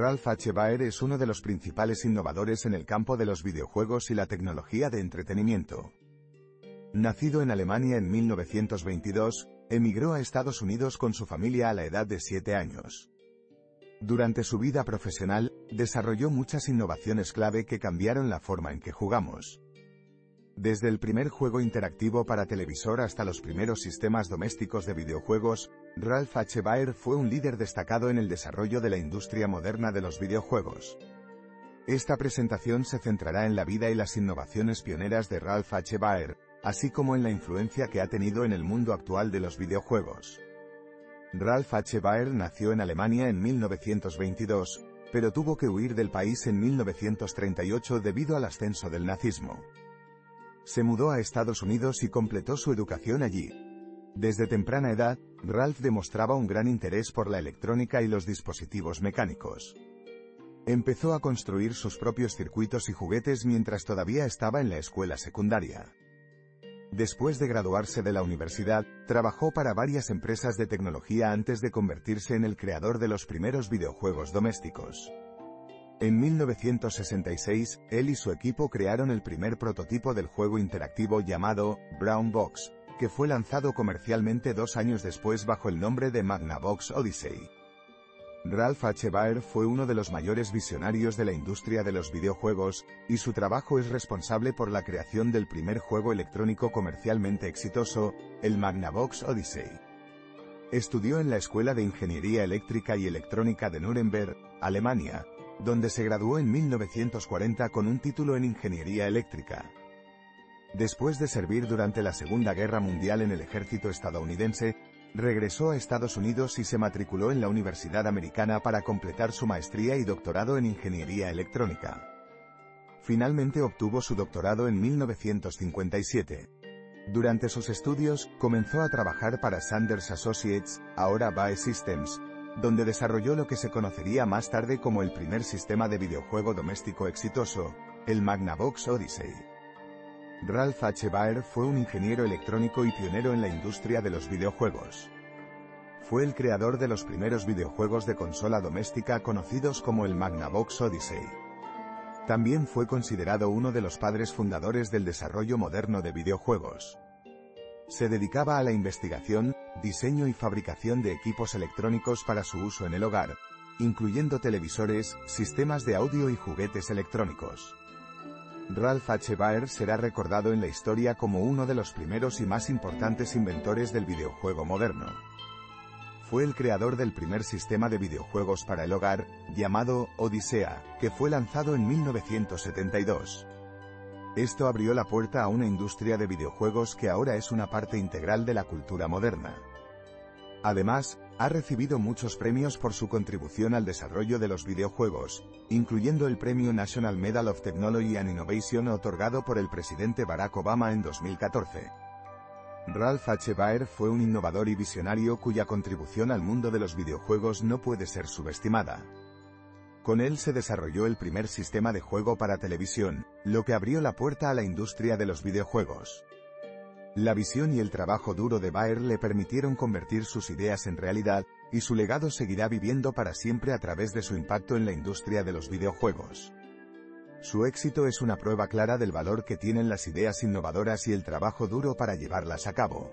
Ralph H. Baer es uno de los principales innovadores en el campo de los videojuegos y la tecnología de entretenimiento. Nacido en Alemania en 1922, emigró a Estados Unidos con su familia a la edad de 7 años. Durante su vida profesional, desarrolló muchas innovaciones clave que cambiaron la forma en que jugamos. Desde el primer juego interactivo para televisor hasta los primeros sistemas domésticos de videojuegos, Ralph H. Baer fue un líder destacado en el desarrollo de la industria moderna de los videojuegos. Esta presentación se centrará en la vida y las innovaciones pioneras de Ralph H. Baer, así como en la influencia que ha tenido en el mundo actual de los videojuegos. Ralph H. Baer nació en Alemania en 1922, pero tuvo que huir del país en 1938 debido al ascenso del nazismo. Se mudó a Estados Unidos y completó su educación allí. Desde temprana edad, Ralph demostraba un gran interés por la electrónica y los dispositivos mecánicos. Empezó a construir sus propios circuitos y juguetes mientras todavía estaba en la escuela secundaria. Después de graduarse de la universidad, trabajó para varias empresas de tecnología antes de convertirse en el creador de los primeros videojuegos domésticos. En 1966, él y su equipo crearon el primer prototipo del juego interactivo llamado Brown Box, que fue lanzado comercialmente dos años después bajo el nombre de Magnavox Odyssey. Ralph H. Baer fue uno de los mayores visionarios de la industria de los videojuegos, y su trabajo es responsable por la creación del primer juego electrónico comercialmente exitoso, el Magnavox Odyssey. Estudió en la Escuela de Ingeniería Eléctrica y Electrónica de Nuremberg, Alemania, donde se graduó en 1940 con un título en Ingeniería Eléctrica. Después de servir durante la Segunda Guerra Mundial en el ejército estadounidense, regresó a Estados Unidos y se matriculó en la Universidad Americana para completar su maestría y doctorado en Ingeniería Electrónica. Finalmente obtuvo su doctorado en 1957. Durante sus estudios, comenzó a trabajar para Sanders Associates, ahora BAE Systems, donde desarrolló lo que se conocería más tarde como el primer sistema de videojuego doméstico exitoso, el Magnavox Odyssey. Ralph H. Baer fue un ingeniero electrónico y pionero en la industria de los videojuegos. Fue el creador de los primeros videojuegos de consola doméstica conocidos como el Magnavox Odyssey. También fue considerado uno de los padres fundadores del desarrollo moderno de videojuegos. Se dedicaba a la investigación, diseño y fabricación de equipos electrónicos para su uso en el hogar, incluyendo televisores, sistemas de audio y juguetes electrónicos. Ralph H. Baer será recordado en la historia como uno de los primeros y más importantes inventores del videojuego moderno. Fue el creador del primer sistema de videojuegos para el hogar, llamado Odisea, que fue lanzado en 1972. Esto abrió la puerta a una industria de videojuegos que ahora es una parte integral de la cultura moderna. Además, ha recibido muchos premios por su contribución al desarrollo de los videojuegos, incluyendo el premio National Medal of Technology and Innovation otorgado por el presidente Barack Obama en 2014. Ralph H. Baer fue un innovador y visionario cuya contribución al mundo de los videojuegos no puede ser subestimada. Con él se desarrolló el primer sistema de juego para televisión, lo que abrió la puerta a la industria de los videojuegos. La visión y el trabajo duro de Baer le permitieron convertir sus ideas en realidad, y su legado seguirá viviendo para siempre a través de su impacto en la industria de los videojuegos. Su éxito es una prueba clara del valor que tienen las ideas innovadoras y el trabajo duro para llevarlas a cabo.